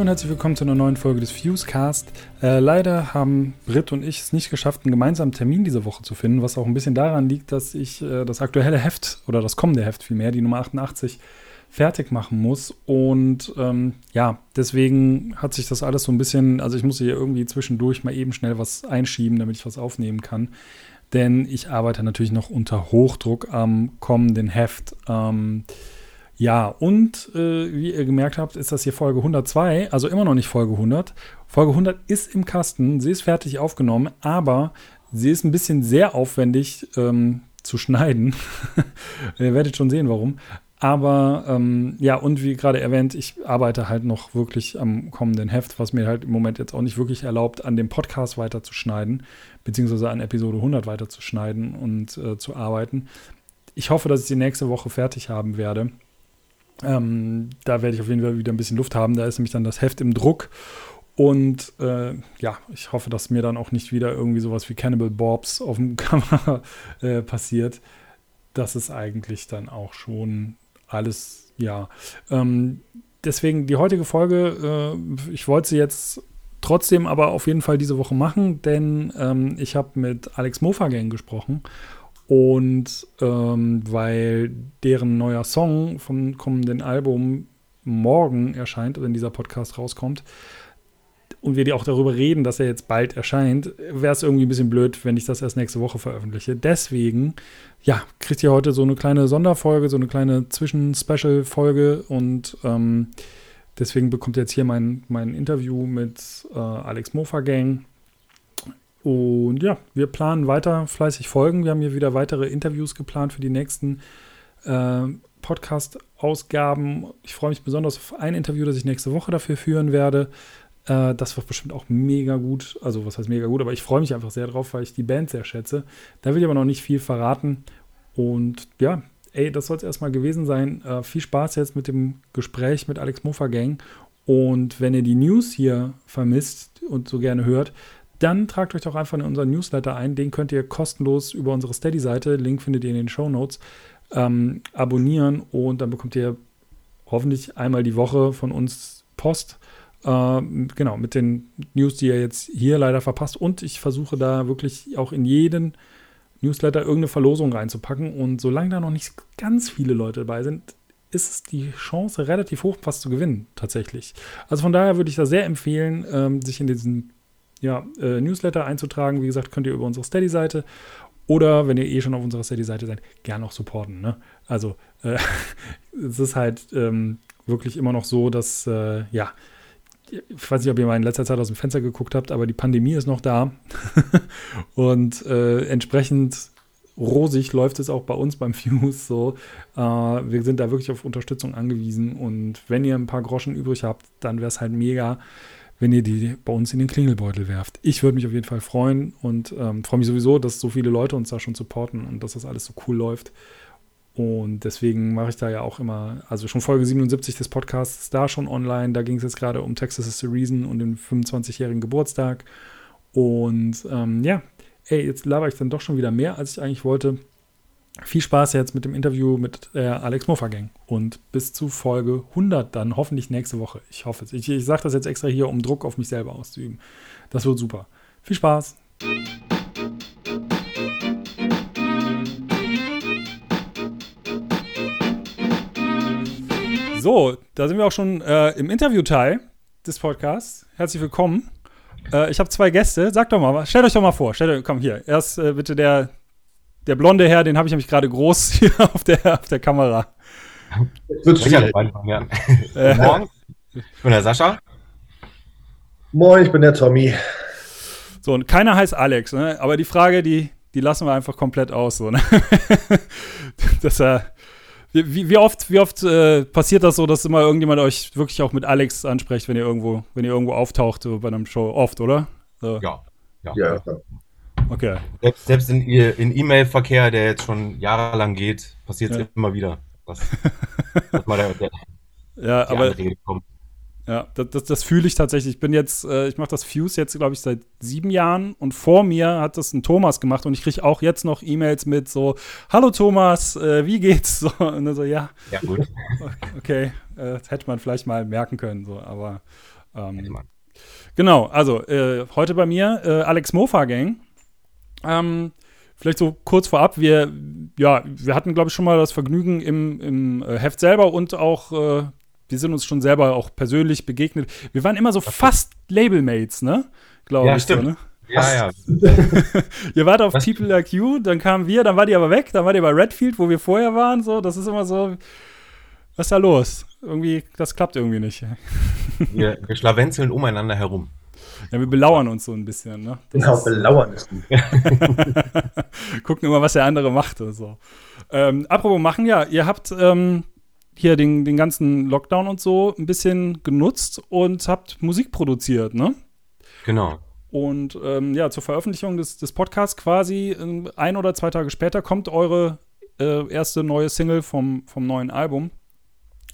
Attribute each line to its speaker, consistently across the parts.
Speaker 1: Hallo und herzlich willkommen zu einer neuen Folge des Fusecast. Äh, leider haben Britt und ich es nicht geschafft, einen gemeinsamen Termin diese Woche zu finden, was auch ein bisschen daran liegt, dass ich äh, das aktuelle Heft oder das kommende Heft vielmehr, die Nummer 88, fertig machen muss. Und ähm, ja, deswegen hat sich das alles so ein bisschen, also ich muss hier irgendwie zwischendurch mal eben schnell was einschieben, damit ich was aufnehmen kann. Denn ich arbeite natürlich noch unter Hochdruck am kommenden Heft. Ähm, ja, und äh, wie ihr gemerkt habt, ist das hier Folge 102, also immer noch nicht Folge 100. Folge 100 ist im Kasten, sie ist fertig aufgenommen, aber sie ist ein bisschen sehr aufwendig ähm, zu schneiden. ihr werdet schon sehen, warum. Aber ähm, ja, und wie gerade erwähnt, ich arbeite halt noch wirklich am kommenden Heft, was mir halt im Moment jetzt auch nicht wirklich erlaubt, an dem Podcast weiterzuschneiden, beziehungsweise an Episode 100 weiterzuschneiden und äh, zu arbeiten. Ich hoffe, dass ich die nächste Woche fertig haben werde. Ähm, da werde ich auf jeden Fall wieder ein bisschen Luft haben. Da ist nämlich dann das Heft im Druck. Und äh, ja, ich hoffe, dass mir dann auch nicht wieder irgendwie sowas wie Cannibal Bobs auf dem Kamera äh, passiert. Das ist eigentlich dann auch schon alles, ja. Ähm, deswegen die heutige Folge, äh, ich wollte sie jetzt trotzdem aber auf jeden Fall diese Woche machen, denn ähm, ich habe mit Alex Mofagang gesprochen und ähm, weil deren neuer Song vom kommenden Album morgen erscheint, wenn dieser Podcast rauskommt, und wir die auch darüber reden, dass er jetzt bald erscheint, wäre es irgendwie ein bisschen blöd, wenn ich das erst nächste Woche veröffentliche. Deswegen, ja, kriegt ihr heute so eine kleine Sonderfolge, so eine kleine Zwischen-Special-Folge und ähm, deswegen bekommt ihr jetzt hier mein, mein Interview mit äh, Alex Mofa Gang und ja, wir planen weiter fleißig Folgen. Wir haben hier wieder weitere Interviews geplant für die nächsten äh, Podcast-Ausgaben. Ich freue mich besonders auf ein Interview, das ich nächste Woche dafür führen werde. Äh, das wird bestimmt auch mega gut. Also, was heißt mega gut? Aber ich freue mich einfach sehr drauf, weil ich die Band sehr schätze. Da will ich aber noch nicht viel verraten. Und ja, ey, das soll es erstmal gewesen sein. Äh, viel Spaß jetzt mit dem Gespräch mit Alex Mofa Gang. Und wenn ihr die News hier vermisst und so gerne hört, dann tragt euch doch einfach in unseren Newsletter ein. Den könnt ihr kostenlos über unsere Steady-Seite, Link findet ihr in den Show Notes, ähm, abonnieren und dann bekommt ihr hoffentlich einmal die Woche von uns Post. Äh, genau, mit den News, die ihr jetzt hier leider verpasst. Und ich versuche da wirklich auch in jeden Newsletter irgendeine Verlosung reinzupacken. Und solange da noch nicht ganz viele Leute dabei sind, ist die Chance relativ hoch, was zu gewinnen, tatsächlich. Also von daher würde ich da sehr empfehlen, ähm, sich in diesen ja, äh, Newsletter einzutragen. Wie gesagt, könnt ihr über unsere Steady-Seite oder wenn ihr eh schon auf unserer Steady-Seite seid, gerne auch supporten. Ne? Also äh, es ist halt ähm, wirklich immer noch so, dass, äh, ja, ich weiß nicht, ob ihr mal in letzter Zeit aus dem Fenster geguckt habt, aber die Pandemie ist noch da. und äh, entsprechend rosig läuft es auch bei uns beim Fuse so. Äh, wir sind da wirklich auf Unterstützung angewiesen. Und wenn ihr ein paar Groschen übrig habt, dann wäre es halt mega, wenn ihr die bei uns in den Klingelbeutel werft. Ich würde mich auf jeden Fall freuen und ähm, freue mich sowieso, dass so viele Leute uns da schon supporten und dass das alles so cool läuft. Und deswegen mache ich da ja auch immer, also schon Folge 77 des Podcasts da schon online. Da ging es jetzt gerade um Texas is the Reason und den 25-jährigen Geburtstag. Und ähm, ja, ey, jetzt laber ich dann doch schon wieder mehr, als ich eigentlich wollte. Viel Spaß jetzt mit dem Interview mit der Alex Moffa Gang und bis zu Folge 100 dann hoffentlich nächste Woche. Ich hoffe es. Ich, ich sage das jetzt extra hier, um Druck auf mich selber auszuüben. Das wird super. Viel Spaß. So, da sind wir auch schon äh, im Interviewteil des Podcasts. Herzlich willkommen. Äh, ich habe zwei Gäste. Sagt doch mal, stellt euch doch mal vor. Stellt komm hier. Erst äh, bitte der, der blonde Herr, den habe ich nämlich gerade groß hier auf der, auf der Kamera.
Speaker 2: Schwierig. Ja. Äh, Morgen. Ich bin der Sascha.
Speaker 3: Moin, ich bin der Tommy.
Speaker 1: So, und keiner heißt Alex, ne? aber die Frage, die, die lassen wir einfach komplett aus. So, ne? dass er. Wie, wie, oft, wie oft äh, passiert das so, dass immer irgendjemand euch wirklich auch mit Alex anspricht, wenn ihr irgendwo, wenn ihr irgendwo auftaucht so bei einem Show? Oft, oder?
Speaker 2: So. Ja.
Speaker 3: Ja. ja.
Speaker 2: Okay. Selbst, selbst in, in E-Mail-Verkehr, der jetzt schon jahrelang geht, passiert es ja. immer wieder. Dass, dass
Speaker 1: mal der, der, ja, aber, Ja, das, das, das fühle ich tatsächlich. Ich bin jetzt, äh, ich mache das Fuse jetzt, glaube ich, seit sieben Jahren und vor mir hat das ein Thomas gemacht und ich kriege auch jetzt noch E-Mails mit so, hallo Thomas, äh, wie geht's? So, und dann so, ja. Ja, gut. Okay, äh, das hätte man vielleicht mal merken können, so, aber Ähm, genau, also äh, heute bei mir äh, Alex Mofa Gang. Ähm, vielleicht so kurz vorab, wir, ja, wir hatten, glaube ich, schon mal das Vergnügen im, im äh, Heft selber und auch, äh, wir sind uns schon selber auch persönlich begegnet. Wir waren immer so fast Labelmates, ne?
Speaker 2: Glaube ja, ich. Stimmt. So, ne?
Speaker 1: Ja, ja. ihr wart auf? People Like You, dann kamen wir, dann wart ihr aber weg, dann wart ihr bei Redfield, wo wir vorher waren, so, das ist immer so, was ist da los? Irgendwie, das klappt irgendwie nicht.
Speaker 2: Wir, wir schlawenzeln umeinander herum.
Speaker 1: Ja, wir belauern uns so ein bisschen, ne?
Speaker 3: Das genau, belauern ist gut.
Speaker 1: Gucken immer, was der andere macht und so. Ähm, apropos machen, ja, ihr habt ähm, hier den, den ganzen Lockdown und so ein bisschen genutzt und habt Musik produziert, ne?
Speaker 2: Genau.
Speaker 1: Und ähm, ja, zur Veröffentlichung des, des Podcasts quasi ähm, ein oder zwei Tage später kommt eure äh, erste neue Single vom, vom neuen Album.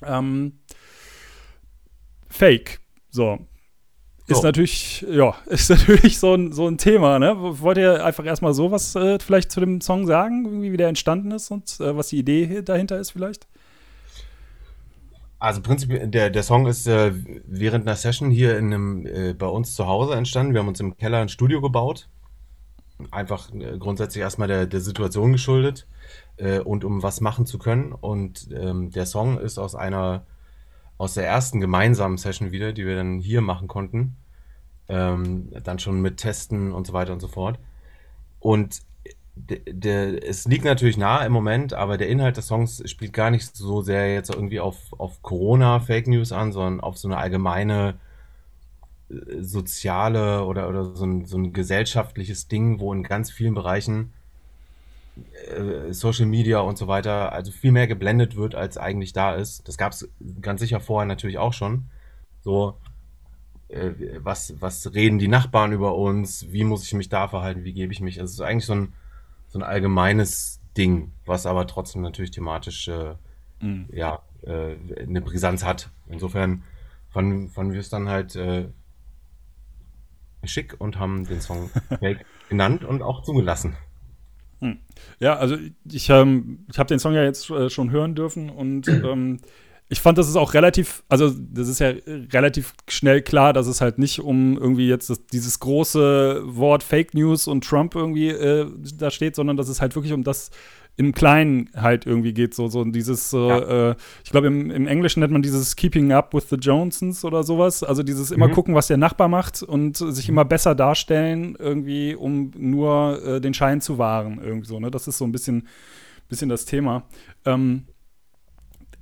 Speaker 1: Ähm, Fake. So. Ist so. natürlich, ja, ist natürlich so ein, so ein Thema, ne? Wollt ihr einfach erstmal sowas äh, vielleicht zu dem Song sagen, wie der entstanden ist und äh, was die Idee dahinter ist vielleicht?
Speaker 2: Also prinzipiell, der, der Song ist äh, während einer Session hier in einem, äh, bei uns zu Hause entstanden. Wir haben uns im Keller ein Studio gebaut. Einfach äh, grundsätzlich erstmal der, der Situation geschuldet äh, und um was machen zu können. Und ähm, der Song ist aus einer, aus der ersten gemeinsamen Session wieder, die wir dann hier machen konnten. Ähm, dann schon mit Testen und so weiter und so fort. Und es liegt natürlich nahe im Moment, aber der Inhalt des Songs spielt gar nicht so sehr jetzt irgendwie auf, auf Corona-Fake News an, sondern auf so eine allgemeine äh, soziale oder, oder so, ein, so ein gesellschaftliches Ding, wo in ganz vielen Bereichen äh, Social Media und so weiter, also viel mehr geblendet wird, als eigentlich da ist. Das gab es ganz sicher vorher natürlich auch schon. So, äh, was, was reden die Nachbarn über uns? Wie muss ich mich da verhalten? Wie gebe ich mich? Also es ist eigentlich so ein so ein allgemeines Ding, was aber trotzdem natürlich thematisch äh, mhm. ja, äh, eine Brisanz hat. Insofern fanden, fanden wir es dann halt äh, schick und haben den Song Fake genannt und auch zugelassen.
Speaker 1: Hm. Ja, also ich, ähm, ich habe den Song ja jetzt äh, schon hören dürfen und ähm, ich fand, das ist auch relativ, also das ist ja relativ schnell klar, dass es halt nicht um irgendwie jetzt das, dieses große Wort Fake News und Trump irgendwie äh, da steht, sondern dass es halt wirklich um das im Kleinen halt irgendwie geht, so, so dieses, ja. äh, ich glaube, im, im Englischen nennt man dieses Keeping Up with the Johnsons oder sowas, also dieses immer mhm. gucken, was der Nachbar macht und sich immer besser darstellen, irgendwie, um nur äh, den Schein zu wahren, irgendwie so, ne? Das ist so ein bisschen, bisschen das Thema. Ähm,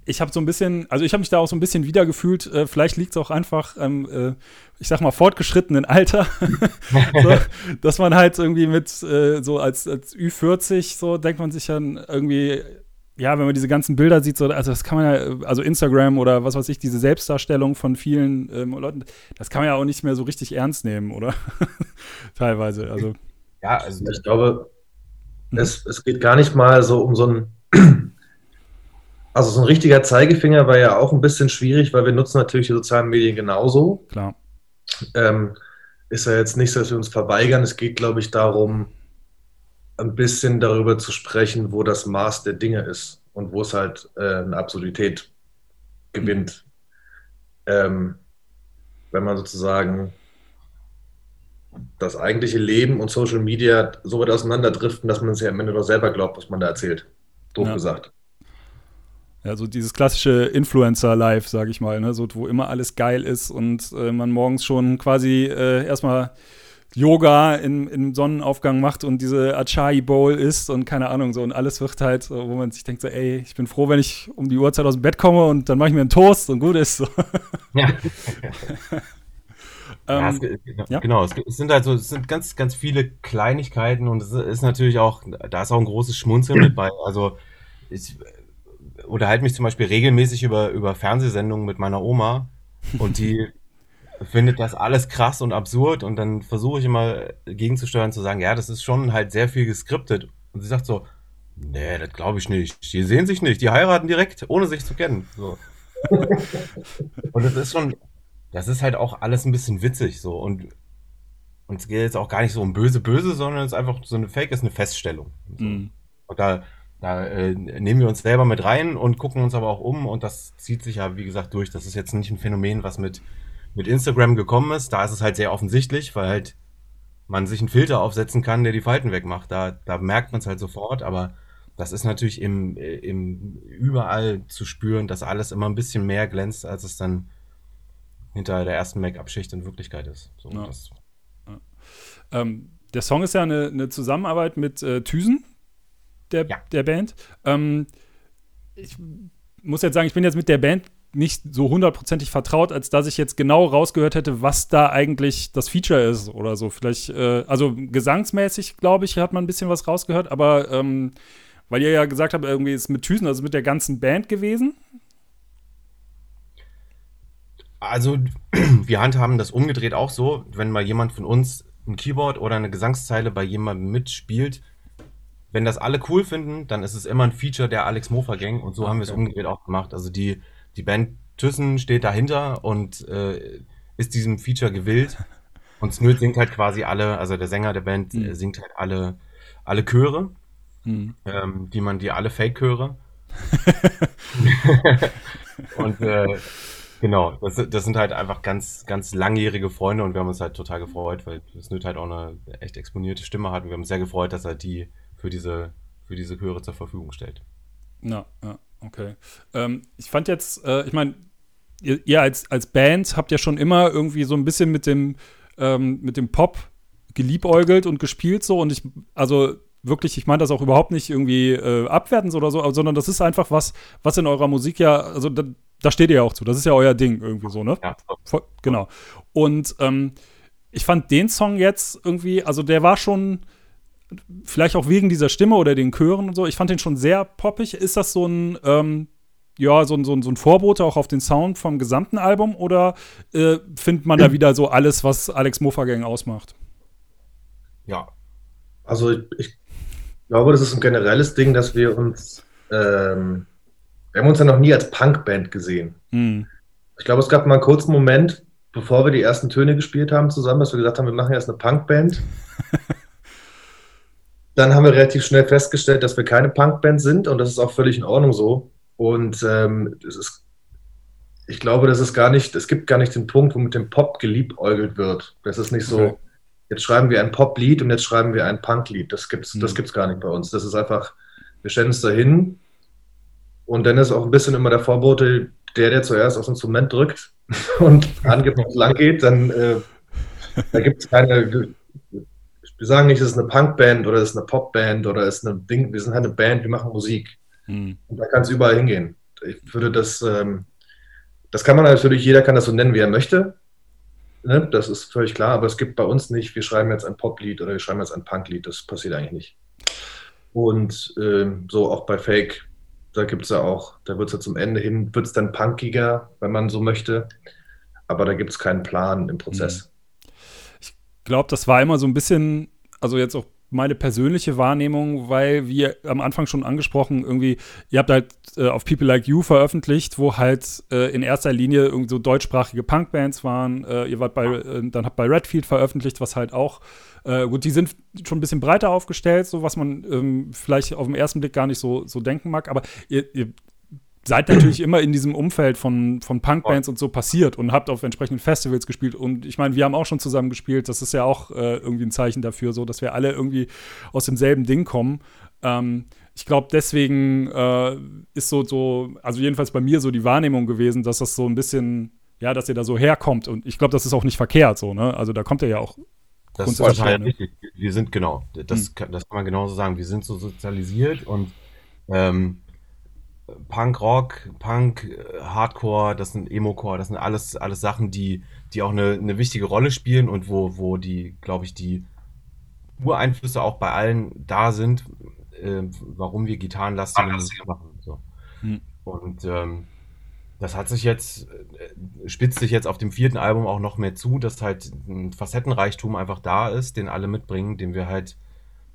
Speaker 1: ich habe so ein bisschen, also ich habe mich da auch so ein bisschen wiedergefühlt. Äh, vielleicht liegt es auch einfach, ähm, äh, ich sag mal, fortgeschrittenen Alter, so, dass man halt irgendwie mit äh, so als, als Ü40 so denkt man sich dann irgendwie, ja, wenn man diese ganzen Bilder sieht, so, also das kann man ja, also Instagram oder was weiß ich, diese Selbstdarstellung von vielen ähm, Leuten, das kann man ja auch nicht mehr so richtig ernst nehmen, oder? Teilweise, also.
Speaker 3: Ja, also ich glaube, es, es geht gar nicht mal so um so ein also so ein richtiger Zeigefinger war ja auch ein bisschen schwierig, weil wir nutzen natürlich die sozialen Medien genauso.
Speaker 1: Klar.
Speaker 3: Ähm, ist ja jetzt nicht so, dass wir uns verweigern. Es geht, glaube ich, darum, ein bisschen darüber zu sprechen, wo das Maß der Dinge ist und wo es halt äh, eine Absurdität gewinnt. Mhm. Ähm, wenn man sozusagen das eigentliche Leben und Social Media so weit auseinanderdriften, dass man es ja am Ende doch selber glaubt, was man da erzählt. Doof ja. gesagt.
Speaker 1: Ja, so dieses klassische Influencer-Life, sage ich mal, ne? so, wo immer alles geil ist und äh, man morgens schon quasi äh, erstmal Yoga in, im Sonnenaufgang macht und diese Achai Bowl isst und keine Ahnung so und alles wird halt, wo man sich denkt so, ey, ich bin froh, wenn ich um die Uhrzeit aus dem Bett komme und dann mache ich mir einen Toast und gut ist so. Ja.
Speaker 2: ähm, ja, es, ja, Genau, es sind halt so, es sind ganz, ganz viele Kleinigkeiten und es ist natürlich auch, da ist auch ein großes Schmunzeln mit bei. Also ich, unterhalte mich zum Beispiel regelmäßig über, über Fernsehsendungen mit meiner Oma und die findet das alles krass und absurd und dann versuche ich immer gegenzusteuern zu sagen, ja, das ist schon halt sehr viel geskriptet. Und sie sagt so, nee, das glaube ich nicht. Die sehen sich nicht, die heiraten direkt, ohne sich zu kennen. So. und das ist schon, das ist halt auch alles ein bisschen witzig so und und es geht jetzt auch gar nicht so um böse, böse, sondern es ist einfach so eine Fake, ist eine Feststellung. So. Mm. Und da, da äh, nehmen wir uns selber mit rein und gucken uns aber auch um und das zieht sich ja, wie gesagt, durch. Das ist jetzt nicht ein Phänomen, was mit mit Instagram gekommen ist, da ist es halt sehr offensichtlich, weil halt man sich einen Filter aufsetzen kann, der die Falten wegmacht. Da, da merkt man es halt sofort, aber das ist natürlich im, im überall zu spüren, dass alles immer ein bisschen mehr glänzt, als es dann hinter der ersten Make-up-Schicht in Wirklichkeit ist. So,
Speaker 1: ja. Ja. Ähm, der Song ist ja eine, eine Zusammenarbeit mit äh, Thysen, der, ja. der Band. Ähm, ich muss jetzt sagen, ich bin jetzt mit der Band nicht so hundertprozentig vertraut, als dass ich jetzt genau rausgehört hätte, was da eigentlich das Feature ist oder so. Vielleicht, äh, also gesangsmäßig, glaube ich, hat man ein bisschen was rausgehört, aber ähm, weil ihr ja gesagt habt, irgendwie ist mit Thysen, also mit der ganzen Band gewesen.
Speaker 2: Also, wir handhaben das umgedreht auch so, wenn mal jemand von uns ein Keyboard oder eine Gesangszeile bei jemandem mitspielt, wenn das alle cool finden, dann ist es immer ein Feature der Alex Mofa Gang und so okay. haben wir es umgedreht auch gemacht. Also die, die Band Thyssen steht dahinter und äh, ist diesem Feature gewillt. Und Snöd singt halt quasi alle, also der Sänger der Band mhm. singt halt alle, alle Chöre, mhm. ähm, die man, die alle Fake-Chöre. und äh, genau, das, das sind halt einfach ganz, ganz langjährige Freunde und wir haben uns halt total gefreut, weil Snöd halt auch eine echt exponierte Stimme hat und wir haben uns sehr gefreut, dass er die für diese, für diese Chöre zur Verfügung stellt.
Speaker 1: Ja, ja, okay. Ähm, ich fand jetzt, äh, ich meine, ihr, ihr, als, als Band habt ja schon immer irgendwie so ein bisschen mit dem, ähm, mit dem Pop geliebäugelt und gespielt so und ich, also wirklich, ich meine das auch überhaupt nicht irgendwie äh, abwertend oder so, sondern das ist einfach was, was in eurer Musik ja, also da, da steht ihr ja auch zu, das ist ja euer Ding irgendwie so, ne? Ja. Voll, genau. Und ähm, ich fand den Song jetzt irgendwie, also der war schon, vielleicht auch wegen dieser Stimme oder den Chören und so. Ich fand den schon sehr poppig. Ist das so ein, ähm, ja, so ein, so, ein, so ein Vorbote auch auf den Sound vom gesamten Album oder äh, findet man da wieder so alles, was Alex Mofagang ausmacht?
Speaker 3: Ja. Also ich, ich, glaube, das ist ein generelles Ding, dass wir uns, ähm, wir haben uns ja noch nie als Punkband gesehen. Hm. Ich glaube, es gab mal einen kurzen Moment, bevor wir die ersten Töne gespielt haben zusammen, dass wir gesagt haben, wir machen jetzt eine Punkband. Dann haben wir relativ schnell festgestellt, dass wir keine Punkband sind und das ist auch völlig in Ordnung so. Und ähm, das ist, ich glaube, das ist gar nicht, es gibt gar nicht den Punkt, wo mit dem Pop geliebäugelt wird. Das ist nicht so, okay. jetzt schreiben wir ein Poplied und jetzt schreiben wir ein Punklied. Das gibt's, mhm. das gibt's gar nicht bei uns. Das ist einfach, wir stellen es dahin und dann ist auch ein bisschen immer der Vorbote, der, der zuerst aufs Instrument drückt und es lang geht, dann äh, da gibt es keine wir sagen nicht, es ist eine Punkband oder es ist eine Popband oder es ist eine Ding, wir sind halt eine Band, wir machen Musik. Mhm. Und da kann es überall hingehen. Ich würde das, ähm, das kann man natürlich, jeder kann das so nennen, wie er möchte. Ne? Das ist völlig klar, aber es gibt bei uns nicht, wir schreiben jetzt ein Poplied oder wir schreiben jetzt ein Punklied, das passiert eigentlich nicht. Und ähm, so auch bei Fake, da gibt es ja auch, da wird es ja zum Ende hin, wird es dann punkiger, wenn man so möchte. Aber da gibt es keinen Plan im Prozess.
Speaker 1: Mhm. Glaube, das war immer so ein bisschen also jetzt auch meine persönliche Wahrnehmung, weil wie am Anfang schon angesprochen, irgendwie, ihr habt halt äh, auf People Like You veröffentlicht, wo halt äh, in erster Linie irgendwie so deutschsprachige Punkbands waren. Äh, ihr wart bei, äh, dann habt bei Redfield veröffentlicht, was halt auch, äh, gut, die sind schon ein bisschen breiter aufgestellt, so was man ähm, vielleicht auf den ersten Blick gar nicht so, so denken mag, aber ihr, ihr seid natürlich immer in diesem Umfeld von, von Punkbands und so passiert und habt auf entsprechenden Festivals gespielt. Und ich meine, wir haben auch schon zusammen gespielt. Das ist ja auch äh, irgendwie ein Zeichen dafür, so dass wir alle irgendwie aus demselben Ding kommen. Ähm, ich glaube, deswegen äh, ist so, so, also jedenfalls bei mir so die Wahrnehmung gewesen, dass das so ein bisschen, ja, dass ihr da so herkommt. Und ich glaube, das ist auch nicht verkehrt so, ne? Also da kommt ihr ja auch.
Speaker 2: Das ist total richtig. Wir sind genau, das, hm. kann, das kann man genauso sagen. Wir sind so sozialisiert und ähm, Punk Rock, Punk, äh, Hardcore, das sind Emo-Core, das sind alles, alles Sachen, die, die auch eine, eine wichtige Rolle spielen und wo, wo die, glaube ich, die Ureinflüsse auch bei allen da sind, äh, warum wir gitarrenlastige Musik machen. So. Hm. Und ähm, das hat sich jetzt, äh, spitzt sich jetzt auf dem vierten Album auch noch mehr zu, dass halt ein Facettenreichtum einfach da ist, den alle mitbringen, den wir halt,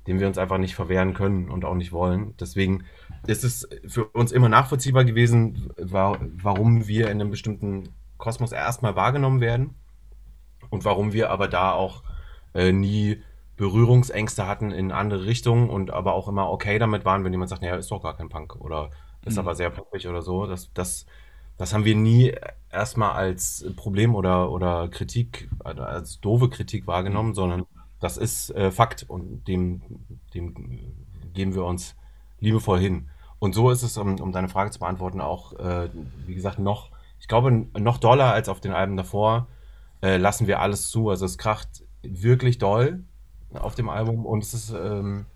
Speaker 2: dem wir uns einfach nicht verwehren können und auch nicht wollen. Deswegen ist es für uns immer nachvollziehbar gewesen, warum wir in einem bestimmten Kosmos erstmal wahrgenommen werden und warum wir aber da auch äh, nie Berührungsängste hatten in andere Richtungen und aber auch immer okay damit waren, wenn jemand sagt, naja, ist doch gar kein Punk oder ist mhm. aber sehr punkig oder so. Das, das, das haben wir nie erstmal als Problem oder, oder Kritik, also als doofe Kritik wahrgenommen, sondern das ist äh, Fakt und dem, dem geben wir uns liebevoll hin. Und so ist es, um, um deine Frage zu beantworten, auch, äh, wie gesagt, noch, ich glaube, noch doller als auf den Alben davor, äh, lassen wir alles zu. Also es kracht wirklich doll auf dem Album und es ist, ähm,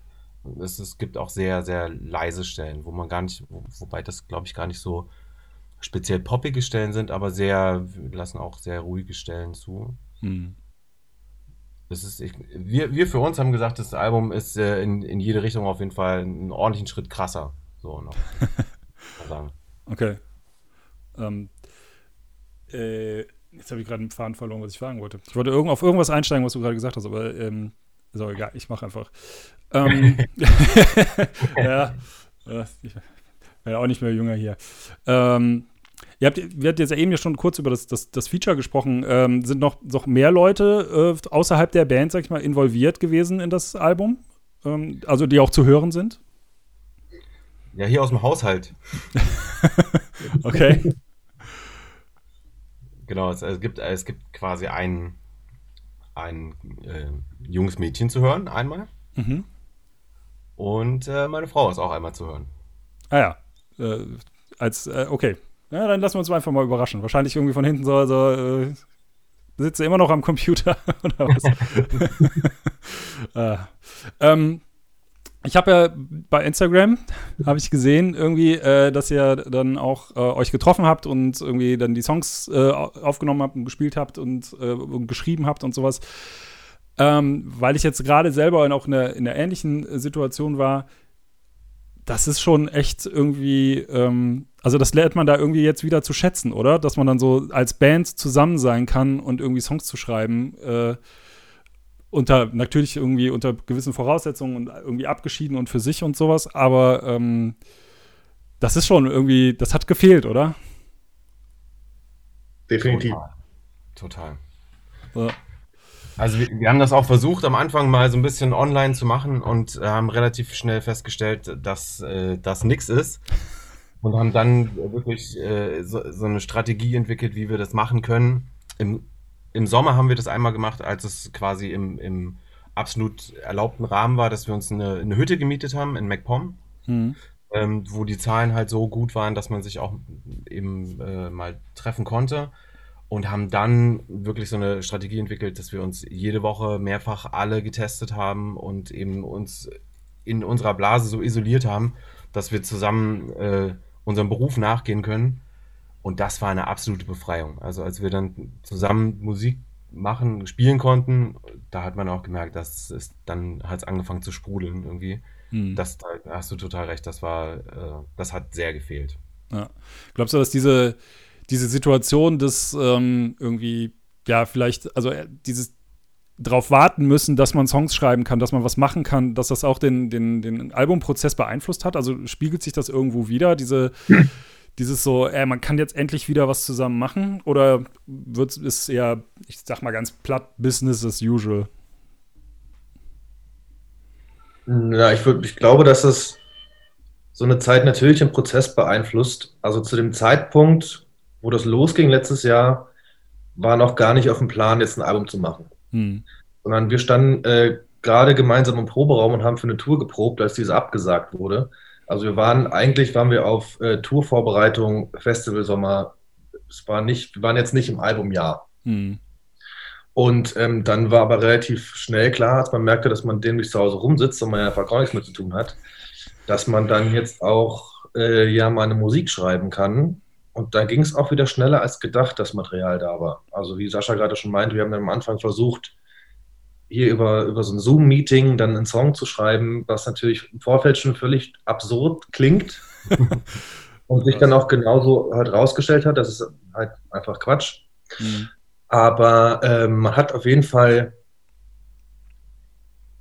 Speaker 2: es, es gibt auch sehr, sehr leise Stellen, wo man gar nicht, wo, wobei das, glaube ich, gar nicht so speziell poppige Stellen sind, aber sehr, wir lassen auch sehr ruhige Stellen zu. Hm. Das ist, ich, wir, wir für uns haben gesagt, das Album ist äh, in, in jede Richtung auf jeden Fall einen ordentlichen Schritt krasser. So noch.
Speaker 1: sagen. Okay. Ähm, äh, jetzt habe ich gerade einen Faden verloren, was ich fragen wollte. Ich wollte irgend, auf irgendwas einsteigen, was du gerade gesagt hast, aber ähm, ist auch egal, ich mache einfach. Ähm, ja, ich werde auch nicht mehr jünger hier. Ähm, Ihr habt, wir hatten jetzt eben ja schon kurz über das, das, das Feature gesprochen. Ähm, sind noch, noch mehr Leute äh, außerhalb der Band, sag ich mal, involviert gewesen in das Album? Ähm, also die auch zu hören sind?
Speaker 2: Ja, hier aus dem Haushalt.
Speaker 1: okay.
Speaker 2: Genau, es, es, gibt, es gibt quasi ein, ein äh, junges Mädchen zu hören, einmal. Mhm. Und äh, meine Frau ist auch einmal zu hören.
Speaker 1: Ah ja. Äh, als, äh, okay, ja, dann lassen wir uns einfach mal überraschen. Wahrscheinlich irgendwie von hinten so, so äh, sitze immer noch am Computer oder was. äh, ähm, ich habe ja bei Instagram, habe ich gesehen, irgendwie, äh, dass ihr dann auch äh, euch getroffen habt und irgendwie dann die Songs äh, aufgenommen habt und gespielt habt und, äh, und geschrieben habt und sowas. Ähm, weil ich jetzt gerade selber auch in einer, in einer ähnlichen Situation war, das ist schon echt irgendwie, ähm, also das lernt man da irgendwie jetzt wieder zu schätzen, oder? Dass man dann so als Band zusammen sein kann und irgendwie Songs zu schreiben. Äh, unter, natürlich irgendwie unter gewissen Voraussetzungen und irgendwie abgeschieden und für sich und sowas, aber ähm, das ist schon irgendwie, das hat gefehlt, oder?
Speaker 3: Definitiv.
Speaker 2: Total. Total. Ja. Also wir, wir, haben das auch versucht, am Anfang mal so ein bisschen online zu machen und haben relativ schnell festgestellt, dass äh, das nichts ist. Und haben dann wirklich äh, so, so, eine Strategie entwickelt, wie wir das machen können. Im, Im Sommer haben wir das einmal gemacht, als es quasi im, im absolut erlaubten Rahmen war, dass wir uns eine, eine Hütte gemietet haben in MacPom. Mhm. Ähm, wo die Zahlen halt so gut waren, dass man sich auch eben äh, mal treffen konnte und haben dann wirklich so eine Strategie entwickelt, dass wir uns jede Woche mehrfach alle getestet haben und eben uns in unserer Blase so isoliert haben, dass wir zusammen äh, unserem Beruf nachgehen können. Und das war eine absolute Befreiung. Also als wir dann zusammen Musik machen, spielen konnten, da hat man auch gemerkt, dass es dann hat es angefangen zu sprudeln irgendwie. Hm. Das, da hast du total recht, das war, äh, das hat sehr gefehlt.
Speaker 1: Ja. Glaubst du, dass diese diese Situation des ähm, irgendwie, ja, vielleicht, also äh, dieses darauf warten müssen, dass man Songs schreiben kann, dass man was machen kann, dass das auch den, den, den Albumprozess beeinflusst hat? Also spiegelt sich das irgendwo wieder, diese, hm. dieses so, ey, man kann jetzt endlich wieder was zusammen machen? Oder wird es eher, ich sag mal ganz platt, Business as usual?
Speaker 3: Ja, ich, würd, ich glaube, dass es so eine Zeit natürlich den Prozess beeinflusst. Also zu dem Zeitpunkt, wo das losging letztes Jahr, war noch gar nicht auf dem Plan, jetzt ein Album zu machen. Hm. Sondern wir standen äh, gerade gemeinsam im Proberaum und haben für eine Tour geprobt, als diese abgesagt wurde. Also wir waren, eigentlich waren wir auf äh, Tourvorbereitung, Festivalsommer. Es war nicht, wir waren jetzt nicht im Albumjahr. Hm. Und ähm, dann war aber relativ schnell klar, als man merkte, dass man dämlich zu Hause rumsitzt und man ja einfach gar nichts mehr zu tun hat, dass man dann jetzt auch äh, ja mal eine Musik schreiben kann und da ging es auch wieder schneller als gedacht, das Material da war. Also wie Sascha gerade schon meinte, wir haben dann am Anfang versucht, hier über, über so ein Zoom-Meeting dann einen Song zu schreiben, was natürlich im Vorfeld schon völlig absurd klingt und sich dann auch genauso halt rausgestellt hat, das ist halt einfach Quatsch. Mhm. Aber ähm, man hat auf jeden Fall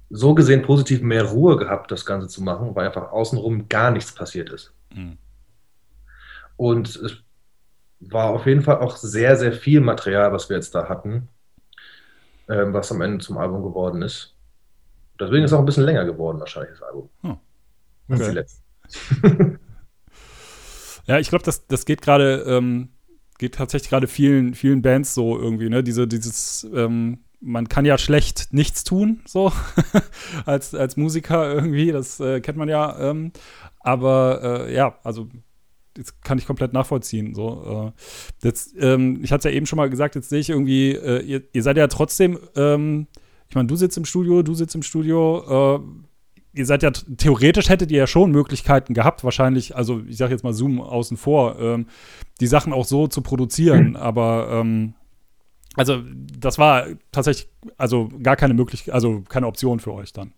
Speaker 3: so gesehen positiv mehr Ruhe gehabt, das Ganze zu machen, weil einfach außenrum gar nichts passiert ist. Mhm. Und es war auf jeden Fall auch sehr, sehr viel Material, was wir jetzt da hatten, ähm, was am Ende zum Album geworden ist. Deswegen ist es auch ein bisschen länger geworden, wahrscheinlich, das Album. Hm. Okay.
Speaker 1: ja, ich glaube, das, das geht gerade ähm, geht tatsächlich gerade vielen, vielen Bands so irgendwie, ne? Diese, dieses, ähm, man kann ja schlecht nichts tun, so als, als Musiker irgendwie, das äh, kennt man ja. Ähm, aber äh, ja, also das kann ich komplett nachvollziehen. So, äh, jetzt, ähm, ich hatte es ja eben schon mal gesagt, jetzt sehe ich irgendwie, äh, ihr, ihr, seid ja trotzdem, ähm, ich meine, du sitzt im Studio, du sitzt im Studio, äh, ihr seid ja theoretisch hättet ihr ja schon Möglichkeiten gehabt, wahrscheinlich, also ich sage jetzt mal Zoom außen vor, ähm, die Sachen auch so zu produzieren, mhm. aber ähm, also das war tatsächlich also gar keine Möglichkeit, also keine Option für euch dann.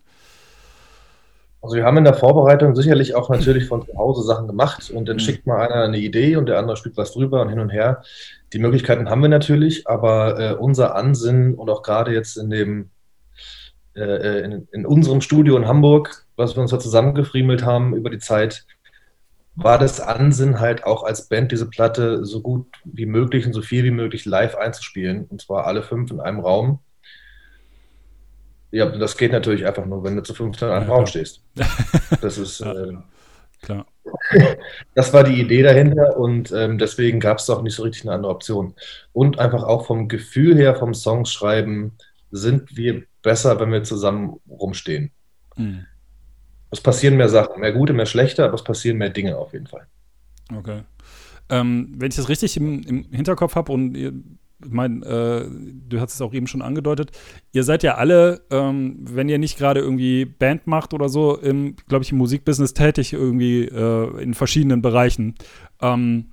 Speaker 3: Also wir haben in der Vorbereitung sicherlich auch natürlich von zu Hause Sachen gemacht und dann mhm. schickt mal einer eine Idee und der andere spielt was drüber und hin und her. Die Möglichkeiten haben wir natürlich, aber äh, unser Ansinnen und auch gerade jetzt in dem äh, äh in, in, unserem Studio in Hamburg, was wir uns da zusammengefriemelt haben über die Zeit, war das Ansinnen halt auch als Band diese Platte so gut wie möglich und so viel wie möglich live einzuspielen. Und zwar alle fünf in einem Raum. Ja, das geht natürlich einfach nur, wenn du zu fünf in einem ja, Raum stehst. Das ist. Ja, äh, klar. Das war die Idee dahinter und ähm, deswegen gab es auch nicht so richtig eine andere Option. Und einfach auch vom Gefühl her, vom Songschreiben, sind wir besser, wenn wir zusammen rumstehen. Mhm. Es passieren mehr Sachen, mehr gute, mehr schlechte, aber es passieren mehr Dinge auf jeden Fall.
Speaker 1: Okay. Ähm, wenn ich das richtig im, im Hinterkopf habe und ihr, ich meine, äh, du hast es auch eben schon angedeutet, ihr seid ja alle, ähm, wenn ihr nicht gerade irgendwie Band macht oder so, glaube ich, im Musikbusiness tätig irgendwie äh, in verschiedenen Bereichen. Ähm,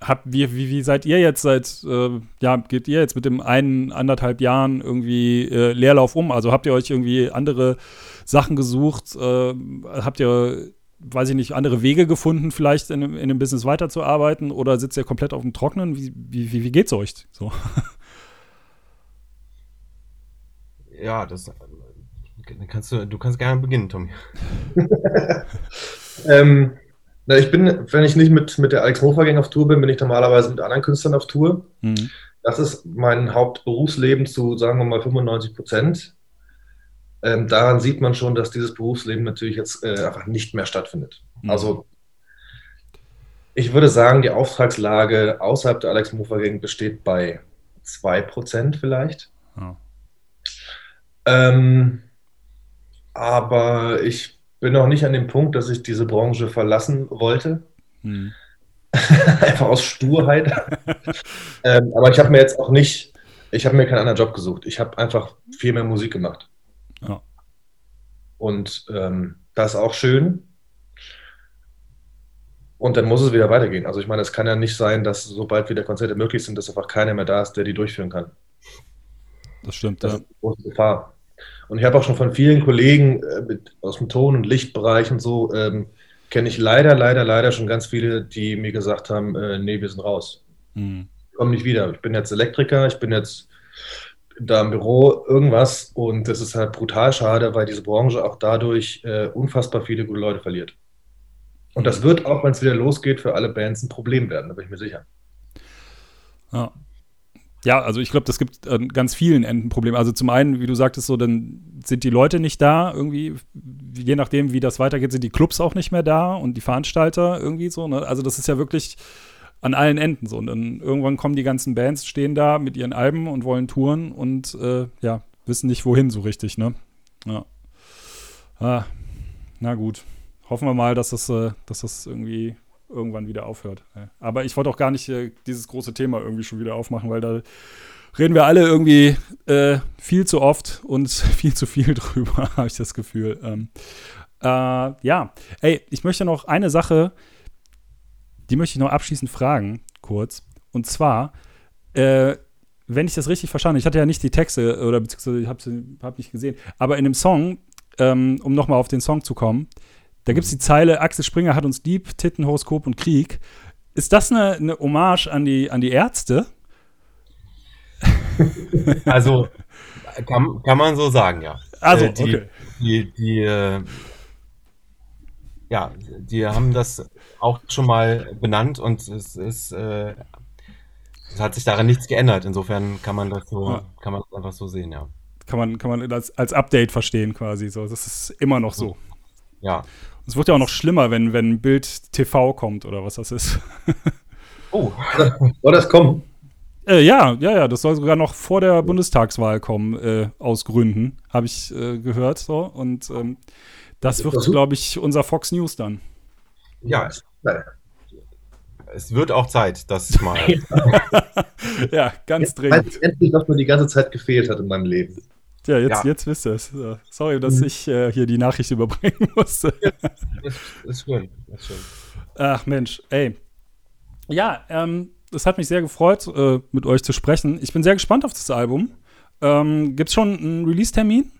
Speaker 1: habt, wie, wie, wie seid ihr jetzt seit, äh, ja, geht ihr jetzt mit dem einen, anderthalb Jahren irgendwie äh, Leerlauf um? Also habt ihr euch irgendwie andere Sachen gesucht? Äh, habt ihr, weiß ich nicht, andere Wege gefunden, vielleicht in, in dem Business weiterzuarbeiten? Oder sitzt ihr komplett auf dem Trocknen? Wie, wie, wie geht's euch so?
Speaker 2: Ja, das kannst du, du kannst gerne beginnen, Tommy.
Speaker 3: ähm, na, ich bin, wenn ich nicht mit, mit der Alex Gang auf Tour bin, bin ich normalerweise mit anderen Künstlern auf Tour. Mhm. Das ist mein Hauptberufsleben zu, sagen wir mal, 95 Prozent. Ähm, daran sieht man schon, dass dieses Berufsleben natürlich jetzt äh, einfach nicht mehr stattfindet. Mhm. Also ich würde sagen, die Auftragslage außerhalb der Alex Mofer Gang besteht bei 2% vielleicht. Oh. Ähm, aber ich bin noch nicht an dem Punkt, dass ich diese Branche verlassen wollte. Hm. Einfach aus Sturheit. ähm, aber ich habe mir jetzt auch nicht, ich habe mir keinen anderen Job gesucht. Ich habe einfach viel mehr Musik gemacht. Ja. Und ähm, das ist auch schön. Und dann muss es wieder weitergehen. Also ich meine, es kann ja nicht sein, dass sobald wieder Konzerte möglich sind, dass einfach keiner mehr da ist, der die durchführen kann.
Speaker 1: Das stimmt,
Speaker 3: das ja. ist eine große Gefahr. Und ich habe auch schon von vielen Kollegen äh, mit, aus dem Ton- und Lichtbereich und so, ähm, kenne ich leider, leider, leider schon ganz viele, die mir gesagt haben, äh, nee, wir sind raus. Mhm. Ich komme nicht wieder. Ich bin jetzt Elektriker, ich bin jetzt da im Büro, irgendwas. Und das ist halt brutal schade, weil diese Branche auch dadurch äh, unfassbar viele gute Leute verliert. Und das wird auch, wenn es wieder losgeht, für alle Bands ein Problem werden, da bin ich mir sicher.
Speaker 1: Ja. Ja, also ich glaube, das gibt an ganz vielen Enden Probleme. Also zum einen, wie du sagtest, so, dann sind die Leute nicht da irgendwie, je nachdem, wie das weitergeht, sind die Clubs auch nicht mehr da und die Veranstalter irgendwie so. Ne? Also das ist ja wirklich an allen Enden so. Und dann irgendwann kommen die ganzen Bands, stehen da mit ihren Alben und wollen touren und äh, ja, wissen nicht, wohin so richtig, ne? Ja. Ah, na gut. Hoffen wir mal, dass das, äh, dass das irgendwie irgendwann wieder aufhört. Aber ich wollte auch gar nicht äh, dieses große Thema irgendwie schon wieder aufmachen, weil da reden wir alle irgendwie äh, viel zu oft und viel zu viel drüber, habe ich das Gefühl. Ähm, äh, ja, ey, ich möchte noch eine Sache, die möchte ich noch abschließend fragen, kurz. Und zwar, äh, wenn ich das richtig verstanden habe, ich hatte ja nicht die Texte oder beziehungsweise ich habe hab nicht gesehen, aber in dem Song, ähm, um nochmal auf den Song zu kommen, da gibt es die Zeile, Axel Springer hat uns lieb, Titten, Horoskop und Krieg. Ist das eine, eine Hommage an die, an die Ärzte?
Speaker 2: Also, kann, kann man so sagen, ja.
Speaker 1: Also, äh, die, okay.
Speaker 2: Die, die, äh, ja, die haben das auch schon mal benannt und es ist, äh, es hat sich daran nichts geändert. Insofern kann man das so, ja. kann man das einfach so sehen, ja.
Speaker 1: Kann man, kann man als, als Update verstehen quasi. So, das ist immer noch so.
Speaker 2: Ja.
Speaker 1: Es wird ja auch noch schlimmer, wenn, wenn Bild TV kommt oder was das ist.
Speaker 3: Oh, soll das kommen?
Speaker 1: Äh, ja, ja, ja, das soll sogar noch vor der Bundestagswahl kommen, äh, aus Gründen, habe ich äh, gehört. So. Und ähm, das wird, glaube ich, unser Fox News dann.
Speaker 2: Ja, es wird auch Zeit, dass mal.
Speaker 1: ja, ganz dringend.
Speaker 3: Endlich, was mir die ganze Zeit gefehlt hat in meinem Leben.
Speaker 1: Ja, jetzt, ja. jetzt wisst ihr es. Sorry, dass mhm. ich äh, hier die Nachricht überbringen musste.
Speaker 2: ist, ist schön, ist schön.
Speaker 1: Ach Mensch, ey. Ja, ähm, es hat mich sehr gefreut, äh, mit euch zu sprechen. Ich bin sehr gespannt auf das Album. Ähm, Gibt es schon einen Release-Termin?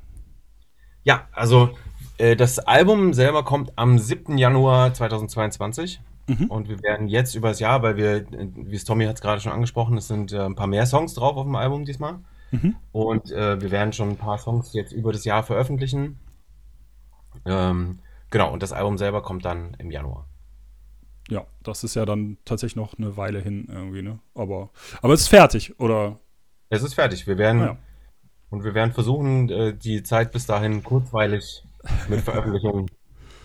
Speaker 2: Ja, also äh, das Album selber kommt am 7. Januar 2022. Mhm. Und wir werden jetzt übers Jahr, weil wir, wie es Tommy hat es gerade schon angesprochen, es sind äh, ein paar mehr Songs drauf auf dem Album diesmal. Mhm. Und äh, wir werden schon ein paar Songs jetzt über das Jahr veröffentlichen. Ähm, genau, und das Album selber kommt dann im Januar.
Speaker 1: Ja, das ist ja dann tatsächlich noch eine Weile hin irgendwie, ne? Aber, aber es ist fertig, oder?
Speaker 2: Es ist fertig. Wir werden ja. und wir werden versuchen, äh, die Zeit bis dahin kurzweilig mit Veröffentlichungen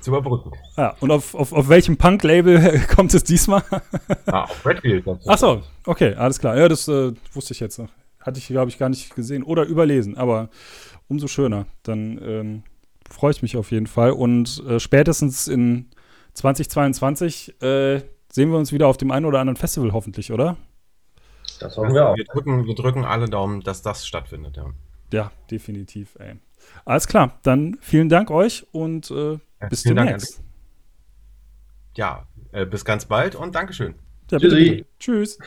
Speaker 2: zu überbrücken.
Speaker 1: Ja, und auf, auf, auf welchem Punk-Label kommt es diesmal?
Speaker 2: ah, auf Redfield.
Speaker 1: Achso, okay, alles klar. Ja, das äh, wusste ich jetzt noch. Hatte ich, glaube ich, gar nicht gesehen oder überlesen, aber umso schöner. Dann ähm, freue ich mich auf jeden Fall. Und äh, spätestens in 2022 äh, sehen wir uns wieder auf dem einen oder anderen Festival hoffentlich, oder?
Speaker 2: Das hoffen wir auch. Wir drücken, wir drücken alle Daumen, dass das stattfindet, ja.
Speaker 1: Ja, definitiv, ey. Alles klar, dann vielen Dank euch und äh, ja, bis demnächst.
Speaker 2: Ja, äh, bis ganz bald und Dankeschön.
Speaker 1: Ja, Tschüssi. Tschüss.